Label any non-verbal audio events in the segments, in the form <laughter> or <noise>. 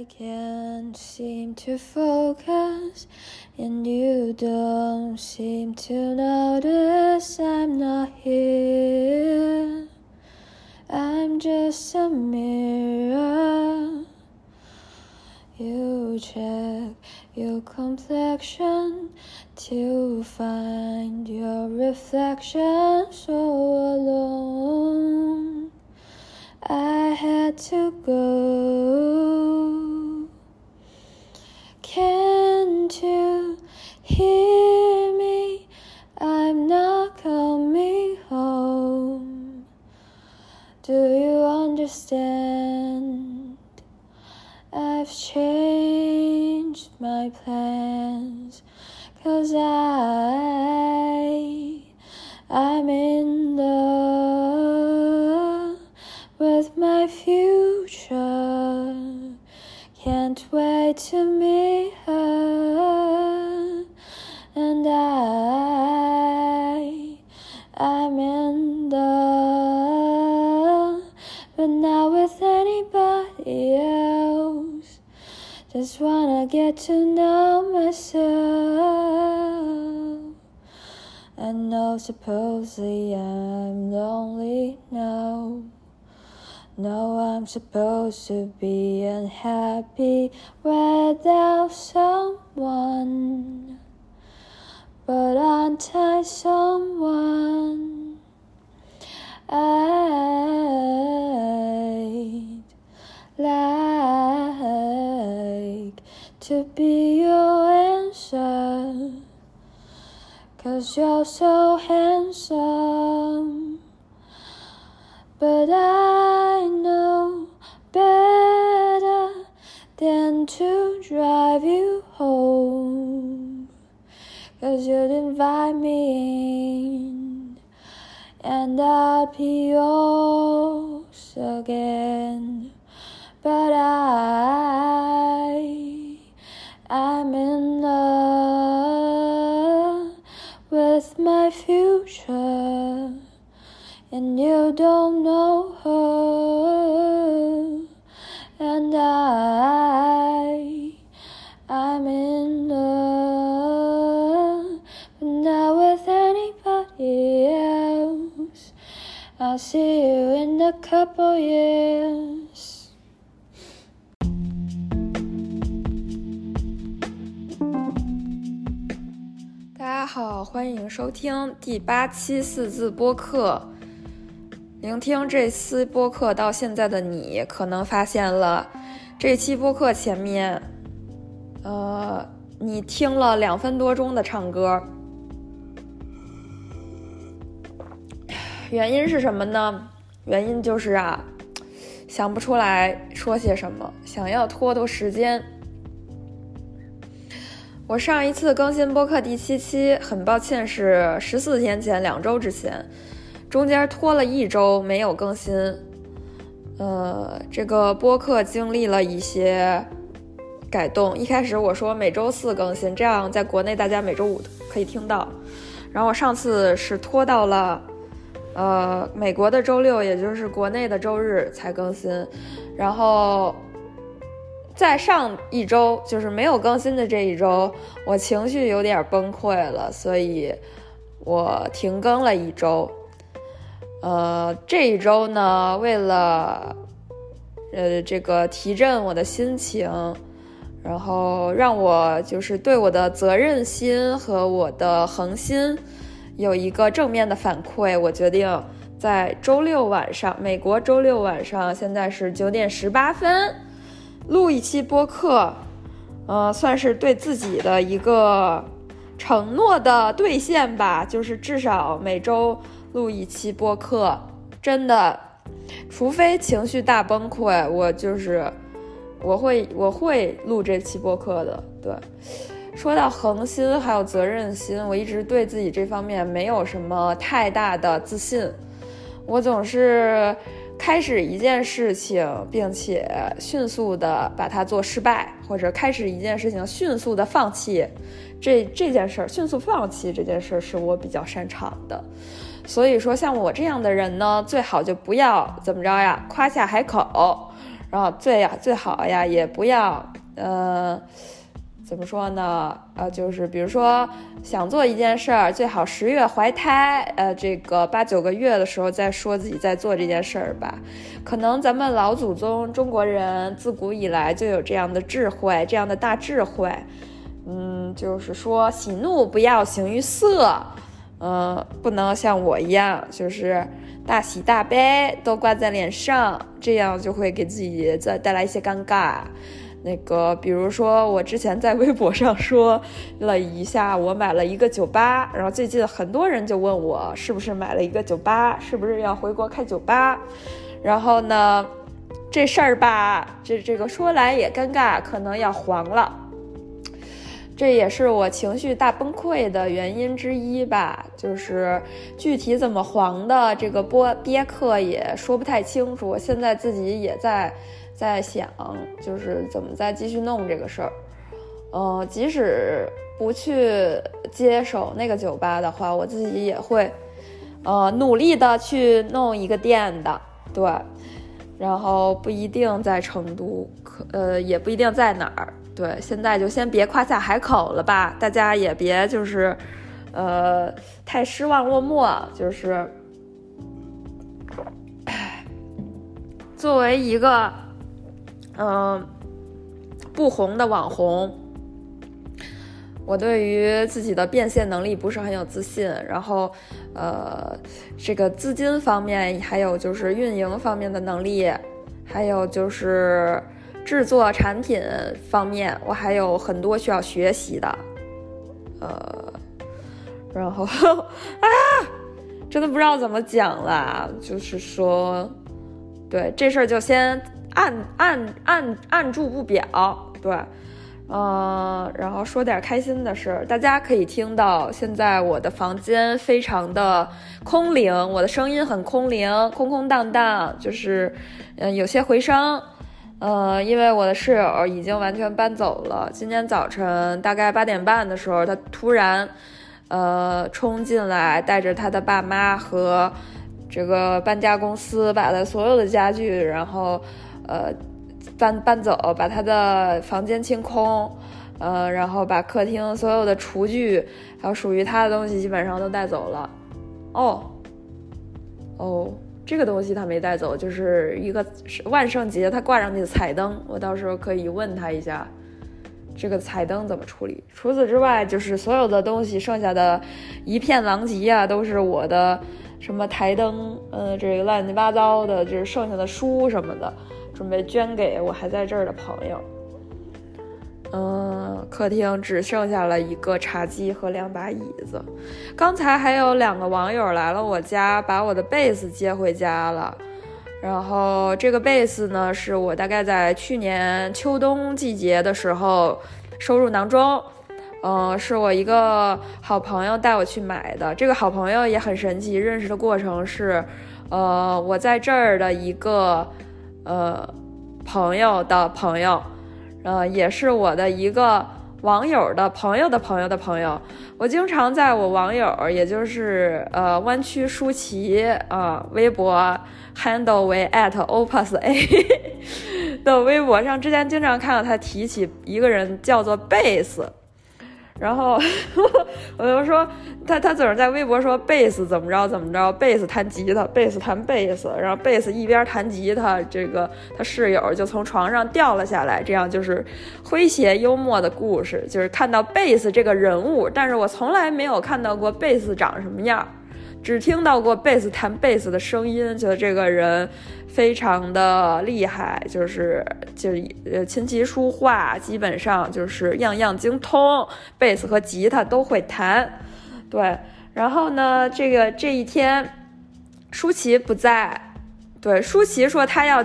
I can't seem to focus, and you don't seem to notice I'm not here. I'm just a mirror. You check your complexion to find your reflection so alone. I had to go. Can't you hear me? I'm not coming home. Do you understand? I've changed my plans. Cause I, I'm in love future. Can't wait to meet her. And I, I'm in love, but not with anybody else. Just wanna get to know myself. I know supposedly I'm lonely now. No, I'm supposed to be unhappy without someone. But aren't I someone? I'd like to be your answer. Cause you're so handsome. But I know better than to drive you home. Cause you'd invite me in, and I'd be yours again. But I, and you don't know her. And I, I'm in love, but not with anybody else. I'll see you in a couple years. 大家好，欢迎收听第八期四字播客。聆听这期播客到现在的你，可能发现了这期播客前面，呃，你听了两分多钟的唱歌，<sighs> 原因是什么呢？原因就是啊，想不出来说些什么，想要拖拖时间。我上一次更新播客第七期，很抱歉是十四天前，两周之前，中间拖了一周没有更新。呃，这个播客经历了一些改动。一开始我说每周四更新，这样在国内大家每周五可以听到。然后我上次是拖到了呃美国的周六，也就是国内的周日才更新。然后。在上一周，就是没有更新的这一周，我情绪有点崩溃了，所以我停更了一周。呃，这一周呢，为了呃这个提振我的心情，然后让我就是对我的责任心和我的恒心有一个正面的反馈，我决定在周六晚上，美国周六晚上，现在是九点十八分。录一期播客，呃，算是对自己的一个承诺的兑现吧。就是至少每周录一期播客，真的，除非情绪大崩溃，我就是我会我会录这期播客的。对，说到恒心还有责任心，我一直对自己这方面没有什么太大的自信，我总是。开始一件事情，并且迅速的把它做失败，或者开始一件事情迅速的放弃，这这件事儿迅速放弃这件事儿是我比较擅长的。所以说，像我这样的人呢，最好就不要怎么着呀，夸下海口，然后最呀最好呀，也不要呃。怎么说呢？呃，就是比如说想做一件事儿，最好十月怀胎，呃，这个八九个月的时候再说自己在做这件事儿吧。可能咱们老祖宗中国人自古以来就有这样的智慧，这样的大智慧。嗯，就是说喜怒不要形于色，嗯，不能像我一样，就是大喜大悲都挂在脸上，这样就会给自己再带来一些尴尬。那个，比如说，我之前在微博上说了一下，我买了一个酒吧，然后最近很多人就问我是不是买了一个酒吧，是不是要回国开酒吧，然后呢，这事儿吧，这这个说来也尴尬，可能要黄了，这也是我情绪大崩溃的原因之一吧，就是具体怎么黄的，这个播憋客也说不太清楚，现在自己也在。在想，就是怎么再继续弄这个事儿。呃，即使不去接手那个酒吧的话，我自己也会，呃，努力的去弄一个店的。对，然后不一定在成都，可呃，也不一定在哪儿。对，现在就先别夸下海口了吧，大家也别就是，呃，太失望落寞。就是，作为一个。嗯，不红的网红，我对于自己的变现能力不是很有自信。然后，呃，这个资金方面，还有就是运营方面的能力，还有就是制作产品方面，我还有很多需要学习的。呃，然后 <laughs> 啊，真的不知道怎么讲了，就是说，对这事儿就先。按按按按住不表，对，嗯，然后说点开心的事儿，大家可以听到，现在我的房间非常的空灵，我的声音很空灵，空空荡荡，就是，嗯，有些回声，呃，因为我的室友已经完全搬走了，今天早晨大概八点半的时候，他突然，呃，冲进来，带着他的爸妈和这个搬家公司把他所有的家具，然后。呃，搬搬走，把他的房间清空，呃，然后把客厅所有的厨具，还有属于他的东西，基本上都带走了。哦，哦，这个东西他没带走，就是一个万圣节他挂上去的彩灯，我到时候可以问他一下，这个彩灯怎么处理。除此之外，就是所有的东西，剩下的一片狼藉啊，都是我的什么台灯，呃，这个乱七八糟的，就是剩下的书什么的。准备捐给我还在这儿的朋友。嗯，客厅只剩下了一个茶几和两把椅子。刚才还有两个网友来了我家，把我的贝斯接回家了。然后这个贝斯呢，是我大概在去年秋冬季节的时候收入囊中。嗯，是我一个好朋友带我去买的。这个好朋友也很神奇，认识的过程是，呃，我在这儿的一个。呃，朋友的朋友，呃，也是我的一个网友的朋友的朋友的朋友。我经常在我网友，也就是呃弯曲舒淇啊微博 handle 为 at opus a <laughs> 的微博上，之前经常看到他提起一个人叫做贝斯。然后我就说他他总是在微博说贝斯怎么着怎么着，贝斯弹吉他，贝斯弹贝斯，然后贝斯一边弹吉他，这个他室友就从床上掉了下来，这样就是诙谐幽默的故事，就是看到贝斯这个人物，但是我从来没有看到过贝斯长什么样。只听到过贝斯弹贝斯的声音，觉得这个人非常的厉害，就是就呃琴棋书画基本上就是样样精通，贝斯和吉他都会弹。对，然后呢，这个这一天舒淇不在，对，舒淇说他要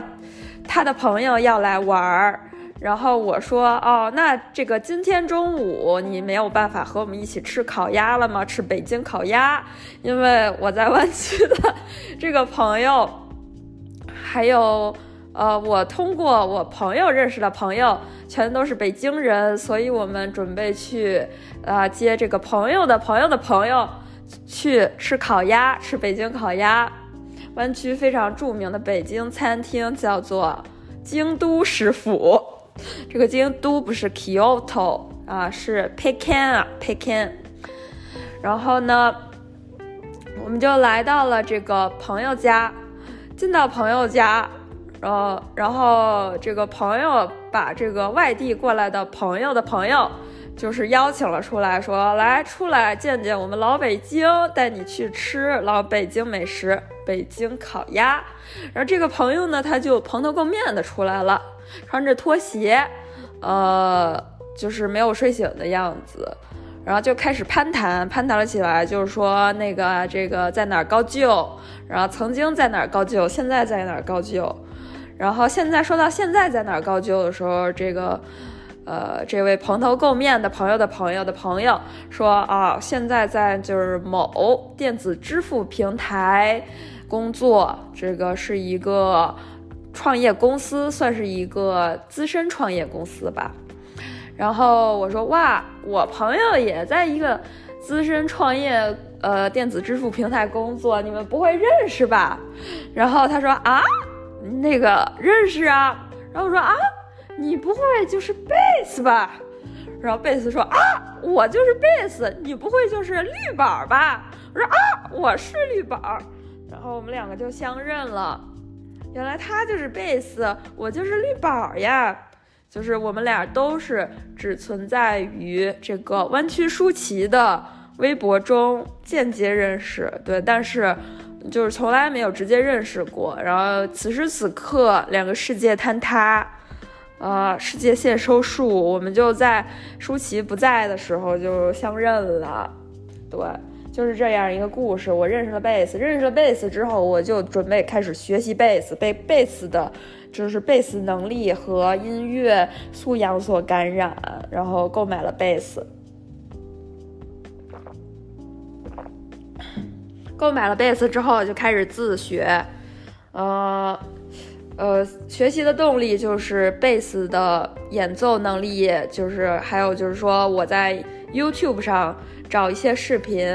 他的朋友要来玩儿。然后我说哦，那这个今天中午你没有办法和我们一起吃烤鸭了吗？吃北京烤鸭，因为我在湾区的这个朋友，还有呃，我通过我朋友认识的朋友，全都是北京人，所以我们准备去啊接这个朋友的朋友的朋友去吃烤鸭，吃北京烤鸭。湾区非常著名的北京餐厅叫做。京都食府。<laughs> 这个京都不是 Kyoto 啊，是 Pekin 啊，Pekin。然后呢，我们就来到了这个朋友家。进到朋友家，然后，然后这个朋友把这个外地过来的朋友的朋友，就是邀请了出来，说来出来见见我们老北京，带你去吃老北京美食，北京烤鸭。然后这个朋友呢，他就蓬头垢面的出来了，穿着拖鞋，呃，就是没有睡醒的样子。然后就开始攀谈，攀谈了起来，就是说那个这个在哪儿高就，然后曾经在哪儿高就，现在在哪儿高就，然后现在说到现在在哪儿高就的时候，这个，呃，这位蓬头垢面的朋友的朋友的朋友说啊，现在在就是某电子支付平台工作，这个是一个创业公司，算是一个资深创业公司吧。然后我说哇，我朋友也在一个资深创业呃电子支付平台工作，你们不会认识吧？然后他说啊，那个认识啊。然后我说啊，你不会就是贝斯吧？然后贝斯说啊，我就是贝斯，你不会就是绿宝吧？我说啊，我是绿宝。然后我们两个就相认了，原来他就是贝斯，我就是绿宝呀。就是我们俩都是只存在于这个弯曲舒淇的微博中间接认识，对，但是就是从来没有直接认识过。然后此时此刻，两个世界坍塌，呃，世界线收束，我们就在舒淇不在的时候就相认了，对，就是这样一个故事。我认识了贝斯，认识了贝斯之后，我就准备开始学习贝斯，被贝斯的。就是贝斯能力和音乐素养所感染，然后购买了贝斯。购买了贝斯之后，就开始自学。呃，呃，学习的动力就是贝斯的演奏能力，就是还有就是说我在 YouTube 上找一些视频，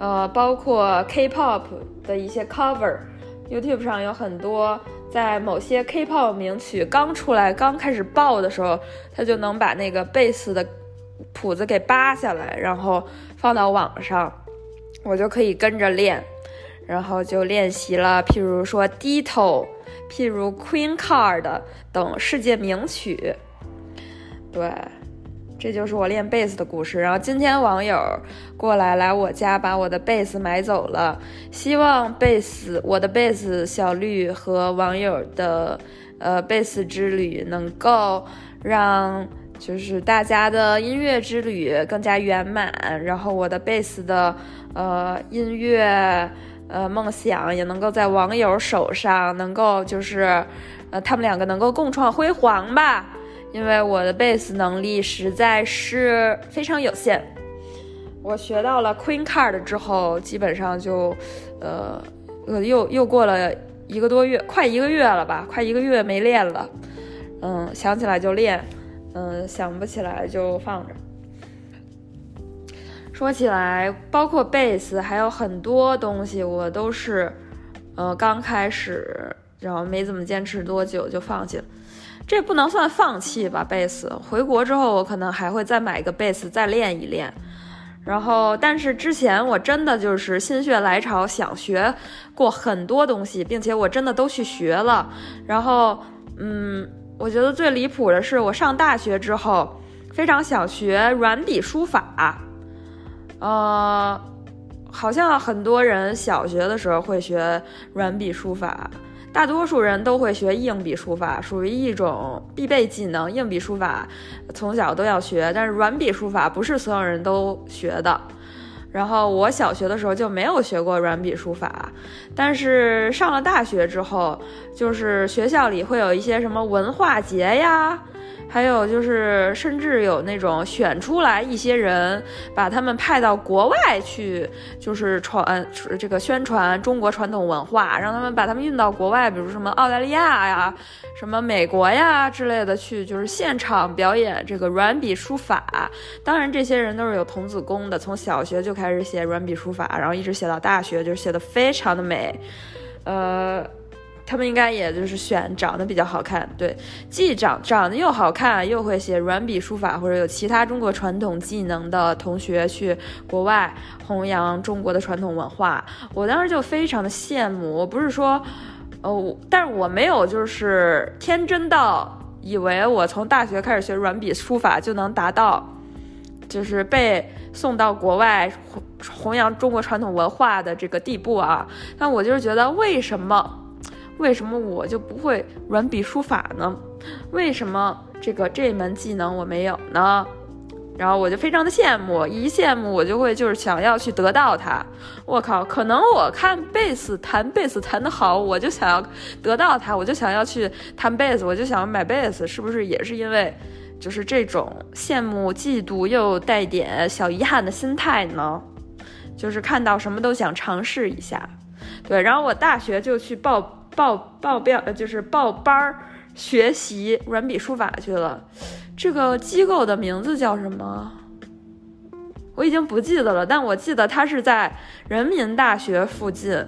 呃，包括 K-pop 的一些 cover，YouTube 上有很多。在某些 K-pop 名曲刚出来、刚开始爆的时候，他就能把那个贝斯的谱子给扒下来，然后放到网上，我就可以跟着练，然后就练习了，譬如说 Ditto，譬如 Queen Card 等世界名曲，对。这就是我练贝斯的故事。然后今天网友过来来我家把我的贝斯买走了，希望贝斯我的贝斯小绿和网友的呃贝斯之旅能够让就是大家的音乐之旅更加圆满，然后我的贝斯的呃音乐呃梦想也能够在网友手上能够就是呃他们两个能够共创辉煌吧。因为我的贝斯能力实在是非常有限，我学到了 Queen Card 之后，基本上就，呃，又又过了一个多月，快一个月了吧，快一个月没练了，嗯，想起来就练，嗯，想不起来就放着。说起来，包括贝斯，还有很多东西，我都是，呃，刚开始，然后没怎么坚持多久就放弃了。这不能算放弃吧？贝斯回国之后，我可能还会再买一个贝斯再练一练。然后，但是之前我真的就是心血来潮想学过很多东西，并且我真的都去学了。然后，嗯，我觉得最离谱的是，我上大学之后非常想学软笔书法。呃，好像很多人小学的时候会学软笔书法。大多数人都会学硬笔书法，属于一种必备技能。硬笔书法从小都要学，但是软笔书法不是所有人都学的。然后我小学的时候就没有学过软笔书法，但是上了大学之后，就是学校里会有一些什么文化节呀。还有就是，甚至有那种选出来一些人，把他们派到国外去，就是传这个宣传中国传统文化，让他们把他们运到国外，比如什么澳大利亚呀、什么美国呀之类的去，就是现场表演这个软笔书法。当然，这些人都是有童子功的，从小学就开始写软笔书法，然后一直写到大学，就是写的非常的美，呃。他们应该也就是选长得比较好看，对，既长长得又好看，又会写软笔书法或者有其他中国传统技能的同学去国外弘扬中国的传统文化。我当时就非常的羡慕，我不是说，呃，但是我没有就是天真到以为我从大学开始学软笔书法就能达到，就是被送到国外弘扬中国传统文化的这个地步啊。但我就是觉得为什么？为什么我就不会软笔书法呢？为什么这个这门技能我没有呢？然后我就非常的羡慕，一羡慕我就会就是想要去得到它。我靠，可能我看贝斯弹贝斯弹得好，我就想要得到它，我就想要去弹贝斯，我就想要买贝斯，是不是也是因为就是这种羡慕、嫉妒又带点小遗憾的心态呢？就是看到什么都想尝试一下。对，然后我大学就去报。报报表就是报班儿学习软笔书法去了，这个机构的名字叫什么？我已经不记得了，但我记得它是在人民大学附近。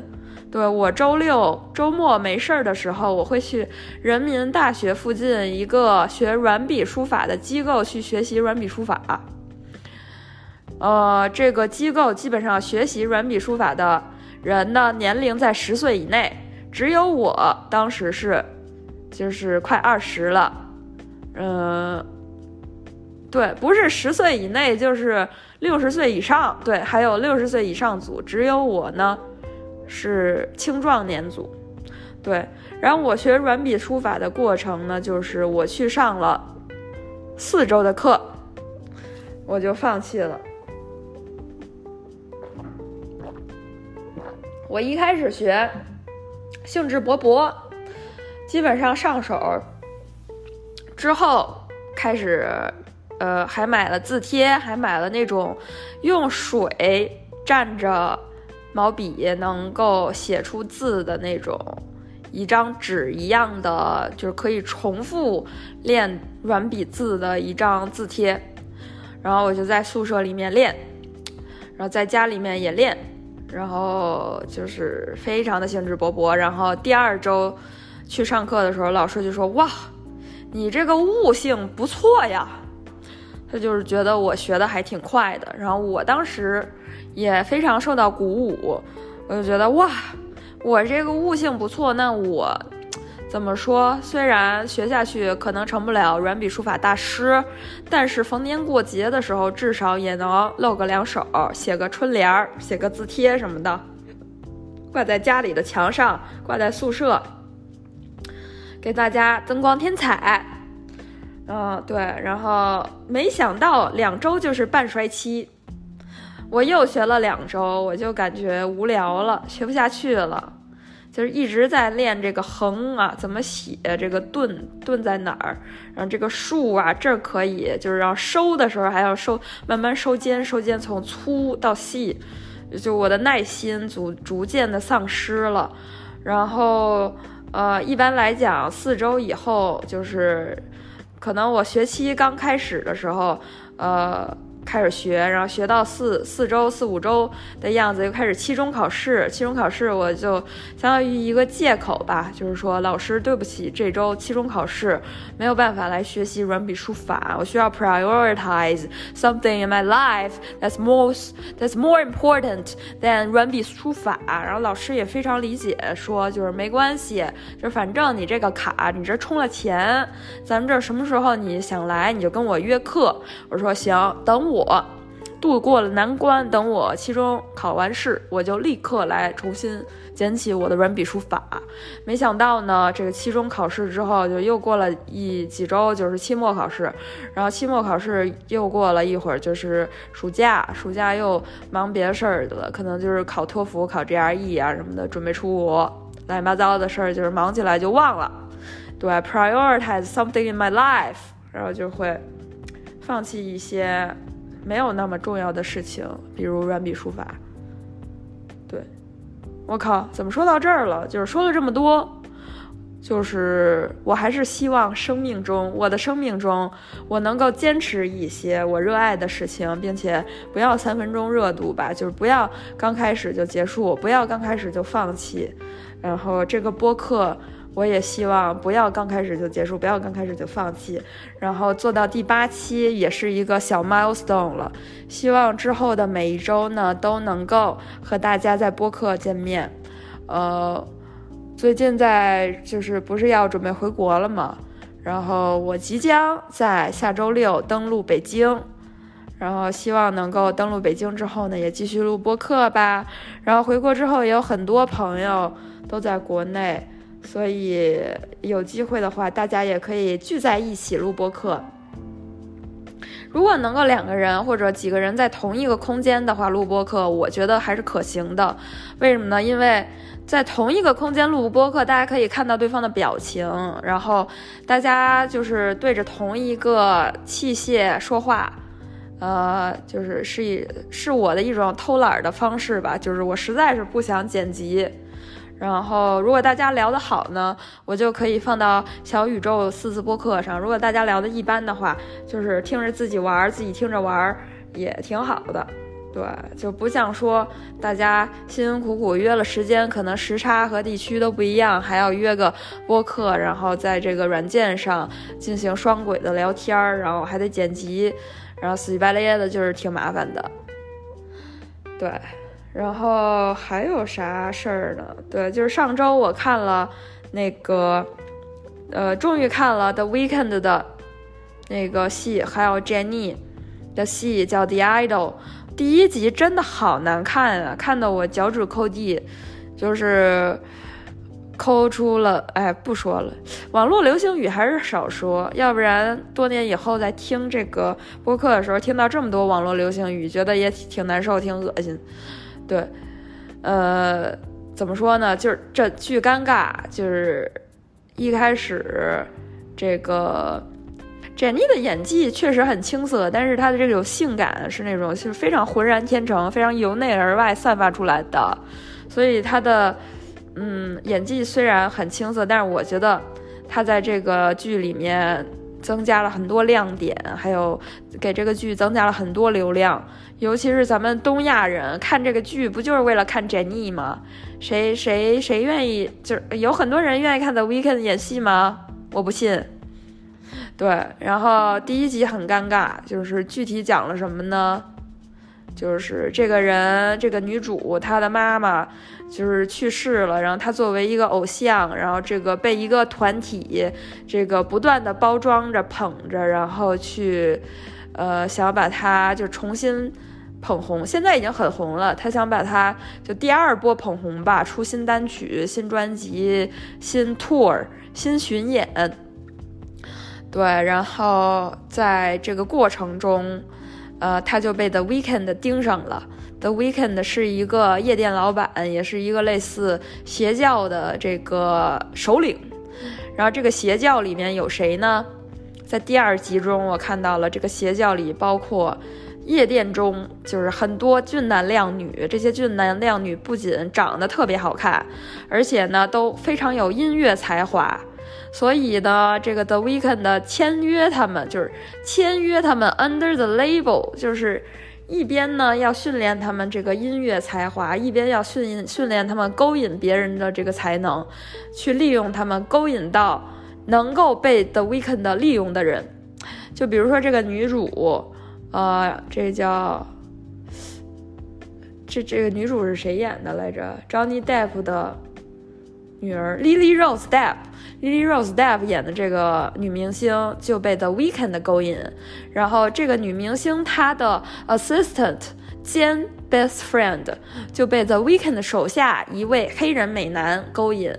对我周六周末没事儿的时候，我会去人民大学附近一个学软笔书法的机构去学习软笔书法。呃，这个机构基本上学习软笔书法的人呢，年龄在十岁以内。只有我当时是，就是快二十了，嗯，对，不是十岁以内，就是六十岁以上，对，还有六十岁以上组，只有我呢是青壮年组，对。然后我学软笔书法的过程呢，就是我去上了四周的课，我就放弃了。我一开始学。兴致勃勃，基本上上手之后开始，呃，还买了字帖，还买了那种用水蘸着毛笔能够写出字的那种一张纸一样的，就是可以重复练软笔字的一张字帖。然后我就在宿舍里面练，然后在家里面也练。然后就是非常的兴致勃勃，然后第二周去上课的时候，老师就说：“哇，你这个悟性不错呀。”他就是觉得我学的还挺快的，然后我当时也非常受到鼓舞，我就觉得哇，我这个悟性不错，那我。怎么说？虽然学下去可能成不了软笔书法大师，但是逢年过节的时候，至少也能露个两手，写个春联儿，写个字帖什么的，挂在家里的墙上，挂在宿舍，给大家增光添彩。嗯，对。然后没想到两周就是半衰期，我又学了两周，我就感觉无聊了，学不下去了。就是一直在练这个横啊，怎么写这个顿顿在哪儿？然后这个竖啊，这可以，就是让收的时候还要收，慢慢收尖，收尖从粗到细，就我的耐心逐逐渐的丧失了。然后呃，一般来讲，四周以后就是，可能我学期刚开始的时候，呃。开始学，然后学到四四周、四五周的样子，又开始期中考试。期中考试我就相当于一个借口吧，就是说老师对不起，这周期中考试没有办法来学习软笔书法，我需要 prioritize something in my life that's most that's more important than 软笔书法。然后老师也非常理解，说就是没关系，就反正你这个卡你这充了钱，咱们这什么时候你想来你就跟我约课。我说行，等。我度过了难关，等我期中考完试，我就立刻来重新捡起我的软笔书法。没想到呢，这个期中考试之后，就又过了一几周，就是期末考试。然后期末考试又过了一会儿，就是暑假，暑假又忙别的事儿了，可能就是考托福、考 GRE 啊什么的，准备出国，乱七八糟的事儿，就是忙起来就忘了。对，prioritize something in my life，然后就会放弃一些。没有那么重要的事情，比如软笔书法。对，我靠，怎么说到这儿了？就是说了这么多，就是我还是希望生命中，我的生命中，我能够坚持一些我热爱的事情，并且不要三分钟热度吧，就是不要刚开始就结束，不要刚开始就放弃。然后这个播客，我也希望不要刚开始就结束，不要刚开始就放弃，然后做到第八期也是一个小 milestone 了。希望之后的每一周呢都能够和大家在播客见面。呃，最近在就是不是要准备回国了吗？然后我即将在下周六登陆北京，然后希望能够登陆北京之后呢也继续录播客吧。然后回国之后也有很多朋友都在国内。所以有机会的话，大家也可以聚在一起录播课。如果能够两个人或者几个人在同一个空间的话，录播课我觉得还是可行的。为什么呢？因为在同一个空间录播课，大家可以看到对方的表情，然后大家就是对着同一个器械说话，呃，就是是一是我的一种偷懒的方式吧。就是我实在是不想剪辑。然后，如果大家聊得好呢，我就可以放到小宇宙四字播客上；如果大家聊得一般的话，就是听着自己玩，自己听着玩也挺好的。对，就不像说大家辛辛苦苦约了时间，可能时差和地区都不一样，还要约个播客，然后在这个软件上进行双轨的聊天，然后还得剪辑，然后死乞白咧的，就是挺麻烦的。对。然后还有啥事儿呢？对，就是上周我看了那个，呃，终于看了 The Weekend 的那个戏，还有 Jennie 的戏，叫《The Idol》。第一集真的好难看啊，看得我脚趾抠地，就是抠出了。哎，不说了，网络流行语还是少说，要不然多年以后在听这个播客的时候，听到这么多网络流行语，觉得也挺难受，挺恶心。对，呃，怎么说呢？就是这巨尴尬。就是一开始，这个 Jennie 的演技确实很青涩，但是她的这种性感是那种就是非常浑然天成、非常由内而外散发出来的。所以她的嗯演技虽然很青涩，但是我觉得她在这个剧里面增加了很多亮点，还有给这个剧增加了很多流量。尤其是咱们东亚人看这个剧，不就是为了看 Jennie 吗？谁谁谁愿意？就有很多人愿意看 The Weeknd 演戏吗？我不信。对，然后第一集很尴尬，就是具体讲了什么呢？就是这个人，这个女主她的妈妈就是去世了，然后她作为一个偶像，然后这个被一个团体这个不断的包装着、捧着，然后去呃想把她就重新。捧红，现在已经很红了。他想把她就第二波捧红吧，出新单曲、新专辑、新 tour、新巡演。对，然后在这个过程中，呃，他就被 The Weekend 盯上了。The Weekend 是一个夜店老板，也是一个类似邪教的这个首领。然后这个邪教里面有谁呢？在第二集中，我看到了这个邪教里包括。夜店中就是很多俊男靓女，这些俊男靓女不仅长得特别好看，而且呢都非常有音乐才华。所以呢，这个 The Weeknd 签约他们，就是签约他们 Under the Label，就是一边呢要训练他们这个音乐才华，一边要训训练他们勾引别人的这个才能，去利用他们，勾引到能够被 The Weeknd 利用的人。就比如说这个女主。呃，这叫这这个女主是谁演的来着？Johnny Depp 的女儿 Lily Rose Depp，Lily Rose Depp 演的这个女明星就被 The Weeknd 勾引，然后这个女明星她的 assistant 兼 best friend 就被 The Weeknd 手下一位黑人美男勾引。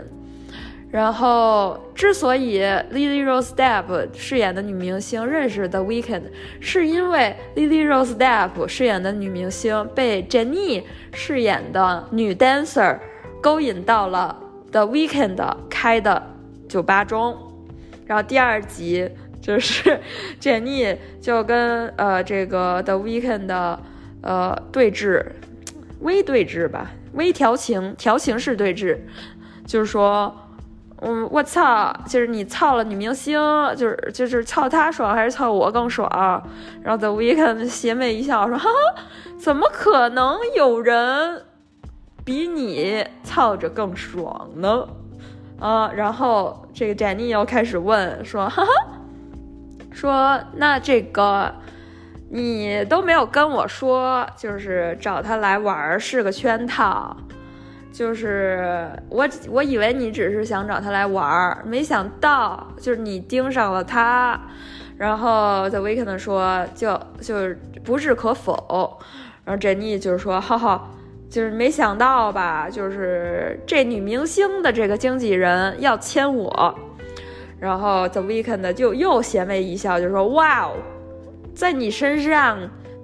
然后，之所以 Lily Rose Depp 饰演的女明星认识 The Weeknd，是因为 Lily Rose Depp 饰演的女明星被 Jennie 饰演的女 dancer 勾引到了 The Weekend 开的酒吧中。然后第二集就是 <laughs> Jennie 就跟呃这个 The Weekend 的呃对峙，微对峙吧，微调情，调情式对峙，就是说。嗯，我操，就是你操了女明星，就是就是操她爽还是操我更爽？然后 The Weekend 邪魅一笑说：“哈，怎么可能有人比你操着更爽呢？”啊，然后这个 Jenny 又开始问说，哈哈，说那这个你都没有跟我说，就是找他来玩是个圈套，就是我我以为你只是想找他来玩，没想到就是你盯上了他。然后 The Weekend 说就就是不置可否，然后 Jenny 就是说，哈哈。就是没想到吧，就是这女明星的这个经纪人要签我，然后 The Weeknd 就又邪魅一笑，就说：“哇哦，在你身上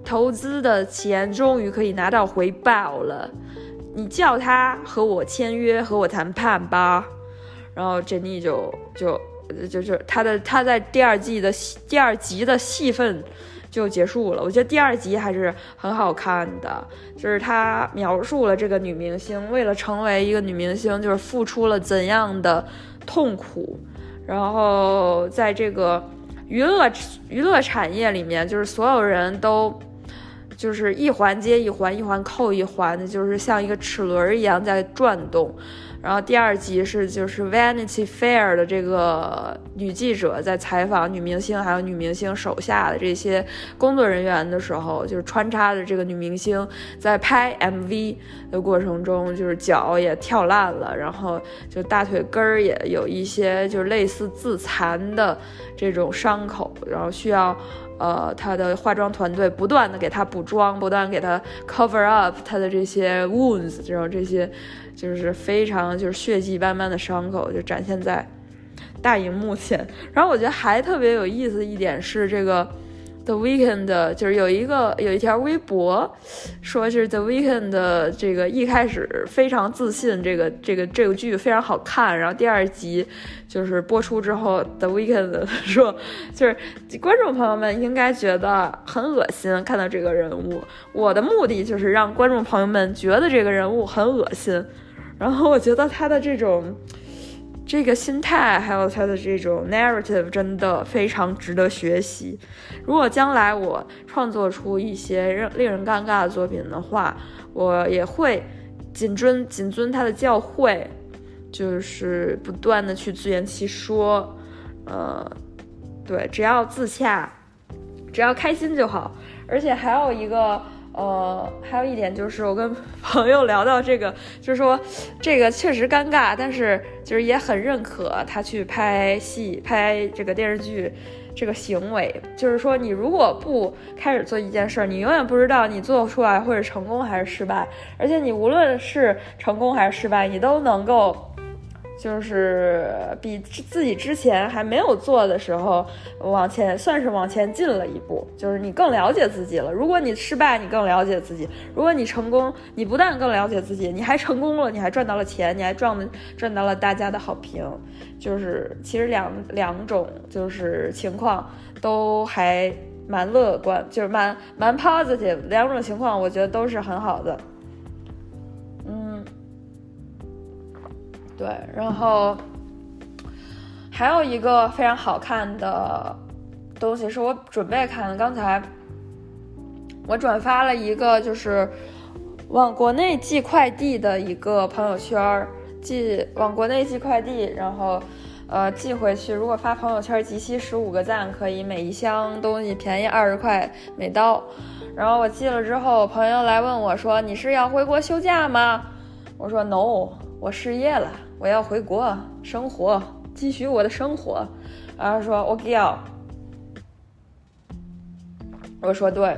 投资的钱终于可以拿到回报了，你叫他和我签约，和我谈判吧。”然后 Jenny 就就就是他的他在第二季的第二集的戏份。就结束了。我觉得第二集还是很好看的，就是他描述了这个女明星为了成为一个女明星，就是付出了怎样的痛苦。然后在这个娱乐娱乐产业里面，就是所有人都就是一环接一环，一环扣一环的，就是像一个齿轮一样在转动。然后第二集是就是 Vanity Fair 的这个女记者在采访女明星，还有女明星手下的这些工作人员的时候，就是穿插的这个女明星在拍 MV 的过程中，就是脚也跳烂了，然后就大腿根儿也有一些就是类似自残的这种伤口，然后需要呃她的化妆团队不断的给她补妆，不断给她 cover up 她的这些 wounds，然后这些。就是非常就是血迹斑斑的伤口就展现在大荧幕前，然后我觉得还特别有意思一点是这个 The Weeknd 就是有一个有一条微博，说就是 The Weeknd 这个一开始非常自信，这个这个这个剧非常好看，然后第二集就是播出之后，The Weeknd 说就是观众朋友们应该觉得很恶心看到这个人物，我的目的就是让观众朋友们觉得这个人物很恶心。然后我觉得他的这种这个心态，还有他的这种 narrative，真的非常值得学习。如果将来我创作出一些让令人尴尬的作品的话，我也会谨遵谨遵他的教诲，就是不断的去自圆其说。呃，对，只要自洽，只要开心就好。而且还有一个。呃，还有一点就是，我跟朋友聊到这个，就是说这个确实尴尬，但是就是也很认可他去拍戏、拍这个电视剧这个行为。就是说，你如果不开始做一件事儿，你永远不知道你做出来会是成功还是失败。而且你无论是成功还是失败，你都能够。就是比自己之前还没有做的时候往前，算是往前进了一步。就是你更了解自己了。如果你失败，你更了解自己；如果你成功，你不但更了解自己，你还成功了，你还赚到了钱，你还赚赚到了大家的好评。就是其实两两种就是情况都还蛮乐观，就是蛮蛮 positive。两种情况我觉得都是很好的。对，然后还有一个非常好看的东西是我准备看的。刚才我转发了一个，就是往国内寄快递的一个朋友圈，寄往国内寄快递，然后呃寄回去。如果发朋友圈集齐十五个赞，可以每一箱东西便宜二十块每刀。然后我寄了之后，朋友来问我说：“你是要回国休假吗？”我说：“No，我失业了。”我要回国生活，继续我的生活。然后说，我要。我说对，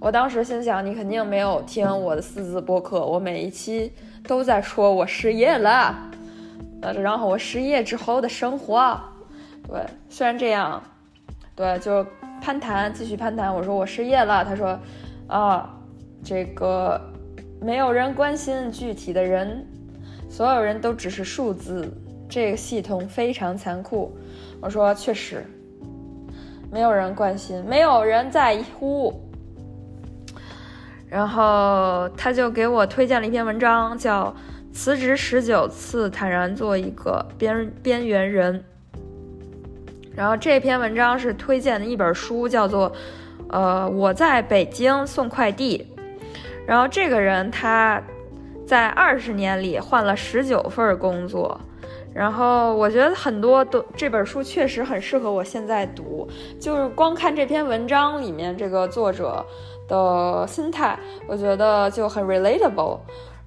我当时心想，你肯定没有听我的四字播客，我每一期都在说我失业了，呃，然后我失业之后的生活。对，虽然这样，对，就攀谈，继续攀谈。我说我失业了，他说，啊，这个没有人关心具体的人。所有人都只是数字，这个系统非常残酷。我说确实，没有人关心，没有人在乎。然后他就给我推荐了一篇文章，叫《辞职十九次，坦然做一个边边缘人》。然后这篇文章是推荐的一本书，叫做《呃我在北京送快递》。然后这个人他。在二十年里换了十九份工作，然后我觉得很多都这本书确实很适合我现在读，就是光看这篇文章里面这个作者的心态，我觉得就很 relatable。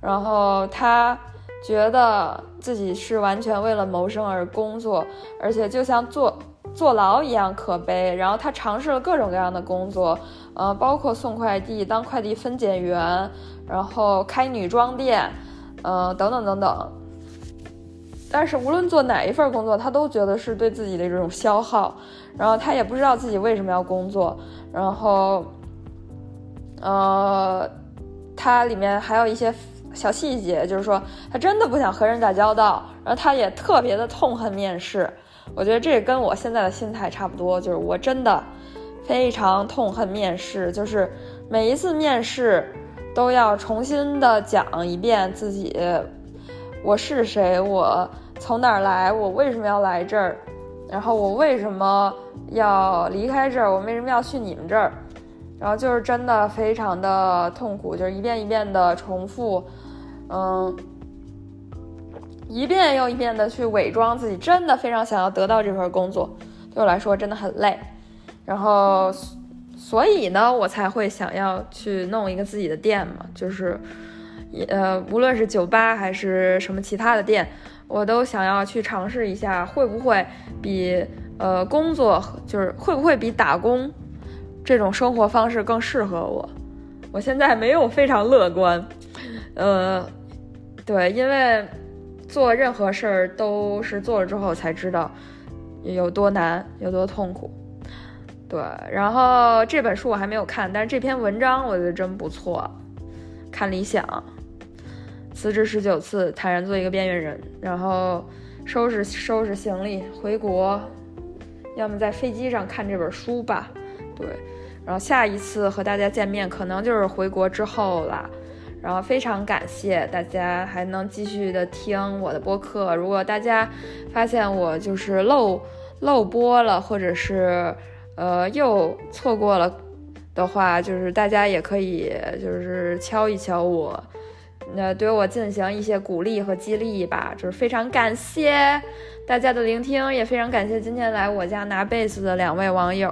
然后他觉得自己是完全为了谋生而工作，而且就像坐坐牢一样可悲。然后他尝试了各种各样的工作，呃，包括送快递、当快递分拣员，然后开女装店，呃，等等等等。但是无论做哪一份工作，他都觉得是对自己的这种消耗，然后他也不知道自己为什么要工作，然后，呃，他里面还有一些小细节，就是说他真的不想和人打交道，然后他也特别的痛恨面试。我觉得这跟我现在的心态差不多，就是我真的非常痛恨面试，就是每一次面试都要重新的讲一遍自己我是谁，我。从哪儿来？我为什么要来这儿？然后我为什么要离开这儿？我为什么要去你们这儿？然后就是真的非常的痛苦，就是一遍一遍的重复，嗯，一遍又一遍的去伪装自己，真的非常想要得到这份工作。对我来说真的很累。然后，所以呢，我才会想要去弄一个自己的店嘛，就是，呃，无论是酒吧还是什么其他的店。我都想要去尝试一下，会不会比呃工作就是会不会比打工这种生活方式更适合我？我现在没有非常乐观，呃，对，因为做任何事儿都是做了之后才知道有多难，有多痛苦。对，然后这本书我还没有看，但是这篇文章我觉得真不错，看理想。辞职十九次，坦然做一个边缘人，然后收拾收拾行李回国，要么在飞机上看这本书吧。对，然后下一次和大家见面可能就是回国之后了。然后非常感谢大家还能继续的听我的播客。如果大家发现我就是漏漏播了，或者是呃又错过了的话，就是大家也可以就是敲一敲我。那对我进行一些鼓励和激励吧，就是非常感谢大家的聆听，也非常感谢今天来我家拿贝斯的两位网友。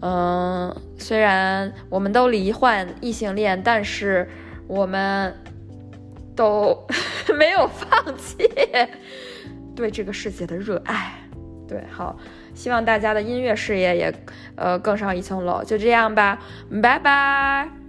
嗯，虽然我们都罹患异性恋，但是我们都 <laughs> 没有放弃对这个世界的热爱。对，好，希望大家的音乐事业也呃更上一层楼。就这样吧，拜拜。